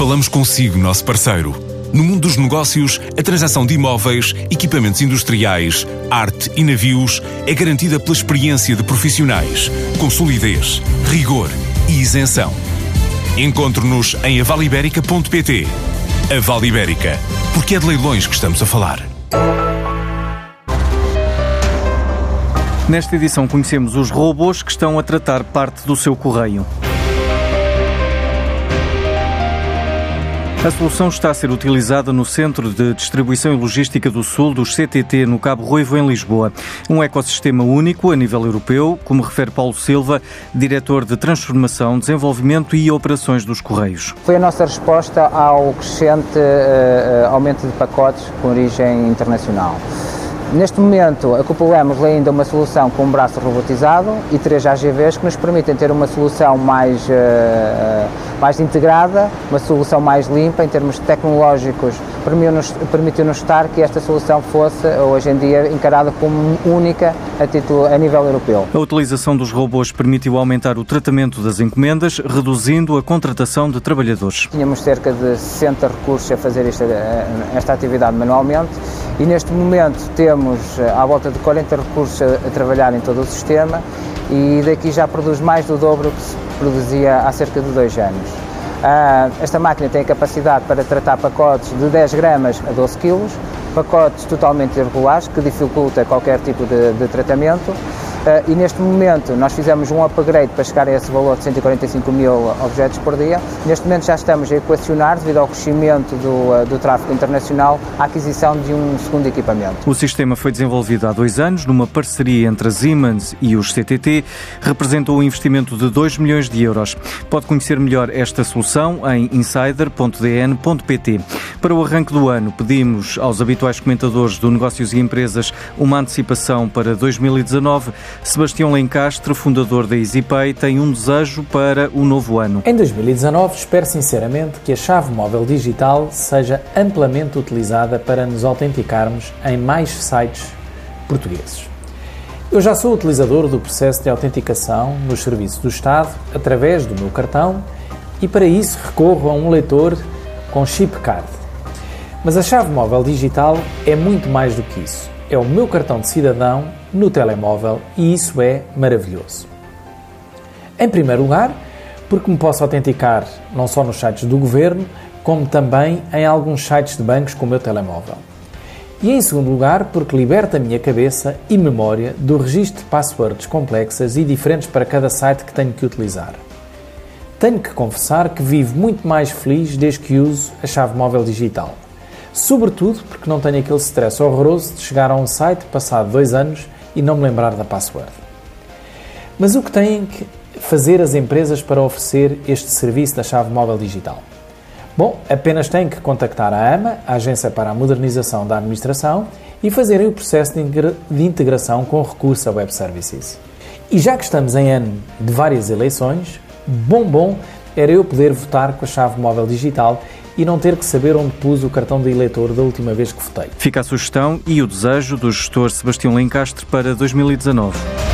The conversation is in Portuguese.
Falamos consigo, nosso parceiro. No mundo dos negócios, a transação de imóveis, equipamentos industriais, arte e navios é garantida pela experiência de profissionais, com solidez, rigor e isenção. Encontre-nos em avaliberica.pt. A Vale Ibérica, porque é de leilões que estamos a falar. Nesta edição conhecemos os robôs que estão a tratar parte do seu correio. A solução está a ser utilizada no Centro de Distribuição e Logística do Sul dos CTT, no Cabo Ruivo, em Lisboa. Um ecossistema único a nível europeu, como refere Paulo Silva, diretor de Transformação, Desenvolvimento e Operações dos Correios. Foi a nossa resposta ao crescente uh, aumento de pacotes com origem internacional. Neste momento, acoplamos ainda uma solução com um braço robotizado e três AGVs que nos permitem ter uma solução mais, uh, mais integrada, uma solução mais limpa em termos tecnológicos. Permitiu-nos permitiu estar que esta solução fosse, hoje em dia, encarada como única a, título, a nível europeu. A utilização dos robôs permitiu aumentar o tratamento das encomendas, reduzindo a contratação de trabalhadores. Tínhamos cerca de 60 recursos a fazer esta, esta atividade manualmente e neste momento temos eh, à volta de 40 recursos a, a trabalhar em todo o sistema e daqui já produz mais do dobro que se produzia há cerca de dois anos. Uh, esta máquina tem a capacidade para tratar pacotes de 10 gramas a 12 quilos, pacotes totalmente irregulares, que dificulta qualquer tipo de, de tratamento, e neste momento nós fizemos um upgrade para chegar a esse valor de 145 mil objetos por dia. Neste momento já estamos a equacionar, devido ao crescimento do, uh, do tráfego internacional, a aquisição de um segundo equipamento. O sistema foi desenvolvido há dois anos numa parceria entre a Siemens e os CTT, representou um investimento de 2 milhões de euros. Pode conhecer melhor esta solução em insider.dn.pt. Para o arranque do ano, pedimos aos habituais comentadores do Negócios e Empresas uma antecipação para 2019 Sebastião Lencastre, fundador da EasyPay, tem um desejo para o novo ano. Em 2019, espero sinceramente que a chave móvel digital seja amplamente utilizada para nos autenticarmos em mais sites portugueses. Eu já sou utilizador do processo de autenticação nos serviços do Estado através do meu cartão e para isso recorro a um leitor com chip card. Mas a chave móvel digital é muito mais do que isso. É o meu cartão de cidadão no telemóvel e isso é maravilhoso. Em primeiro lugar, porque me posso autenticar não só nos sites do governo, como também em alguns sites de bancos com o meu telemóvel. E em segundo lugar, porque liberta a minha cabeça e memória do registro de passwords complexas e diferentes para cada site que tenho que utilizar. Tenho que confessar que vivo muito mais feliz desde que uso a chave móvel digital. Sobretudo porque não tenho aquele stress horroroso de chegar a um site passado dois anos e não me lembrar da password. Mas o que têm que fazer as empresas para oferecer este serviço da chave móvel digital? Bom, apenas têm que contactar a AMA, a Agência para a Modernização da Administração, e fazerem o processo de integração com recurso a Web Services. E já que estamos em ano de várias eleições, bom bom era eu poder votar com a chave móvel digital e não ter que saber onde pus o cartão de eleitor da última vez que votei. Fica a sugestão e o desejo do gestor Sebastião Lencastre para 2019.